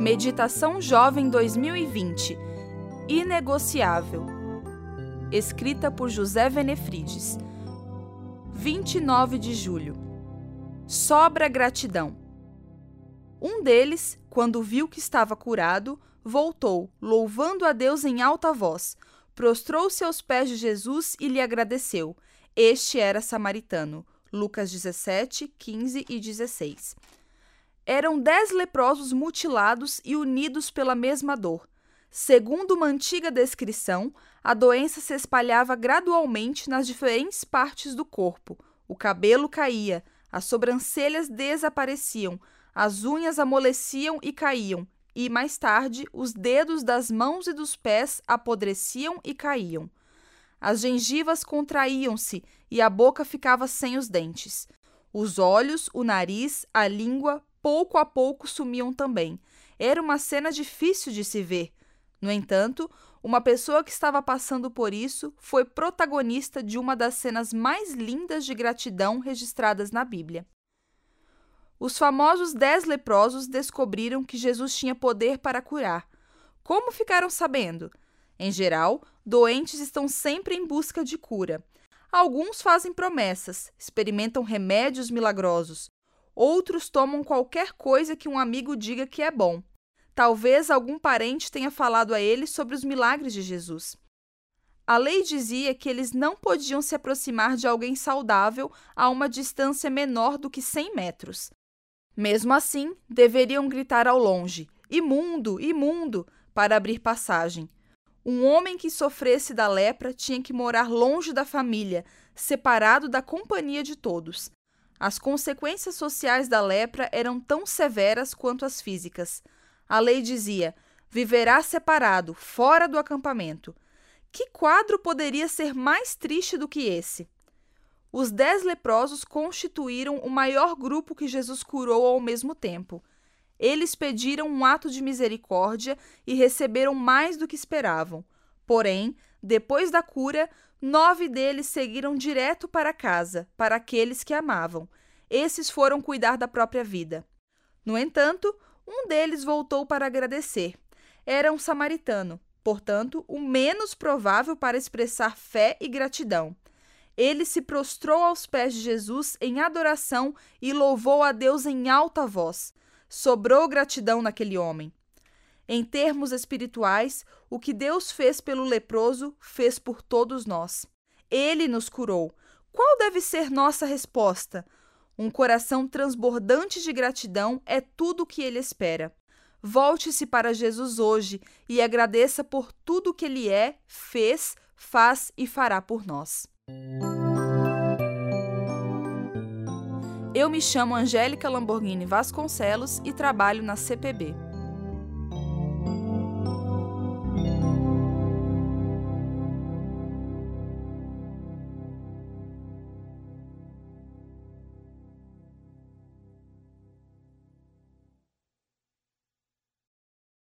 Meditação Jovem 2020 Inegociável. Escrita por José Venefrides. 29 de julho. Sobra gratidão. Um deles, quando viu que estava curado, voltou, louvando a Deus em alta voz, prostrou-se aos pés de Jesus e lhe agradeceu. Este era samaritano. Lucas 17, 15 e 16 eram dez leprosos mutilados e unidos pela mesma dor. Segundo uma antiga descrição, a doença se espalhava gradualmente nas diferentes partes do corpo. O cabelo caía, as sobrancelhas desapareciam, as unhas amoleciam e caíam, e mais tarde os dedos das mãos e dos pés apodreciam e caíam. As gengivas contraíam-se e a boca ficava sem os dentes. Os olhos, o nariz, a língua pouco a pouco sumiam também. Era uma cena difícil de se ver. No entanto, uma pessoa que estava passando por isso foi protagonista de uma das cenas mais lindas de gratidão registradas na Bíblia. Os famosos dez leprosos descobriram que Jesus tinha poder para curar. Como ficaram sabendo? Em geral, doentes estão sempre em busca de cura. Alguns fazem promessas, experimentam remédios milagrosos, Outros tomam qualquer coisa que um amigo diga que é bom. Talvez algum parente tenha falado a eles sobre os milagres de Jesus. A lei dizia que eles não podiam se aproximar de alguém saudável a uma distância menor do que 100 metros. Mesmo assim, deveriam gritar ao longe: imundo, imundo, para abrir passagem. Um homem que sofresse da lepra tinha que morar longe da família, separado da companhia de todos. As consequências sociais da lepra eram tão severas quanto as físicas. A lei dizia: viverá separado, fora do acampamento. Que quadro poderia ser mais triste do que esse? Os dez leprosos constituíram o maior grupo que Jesus curou ao mesmo tempo. Eles pediram um ato de misericórdia e receberam mais do que esperavam. Porém, depois da cura, nove deles seguiram direto para casa, para aqueles que amavam. Esses foram cuidar da própria vida. No entanto, um deles voltou para agradecer. Era um samaritano, portanto, o menos provável para expressar fé e gratidão. Ele se prostrou aos pés de Jesus em adoração e louvou a Deus em alta voz. Sobrou gratidão naquele homem. Em termos espirituais, o que Deus fez pelo leproso, fez por todos nós. Ele nos curou. Qual deve ser nossa resposta? Um coração transbordante de gratidão é tudo o que ele espera. Volte-se para Jesus hoje e agradeça por tudo que ele é, fez, faz e fará por nós. Eu me chamo Angélica Lamborghini Vasconcelos e trabalho na CPB.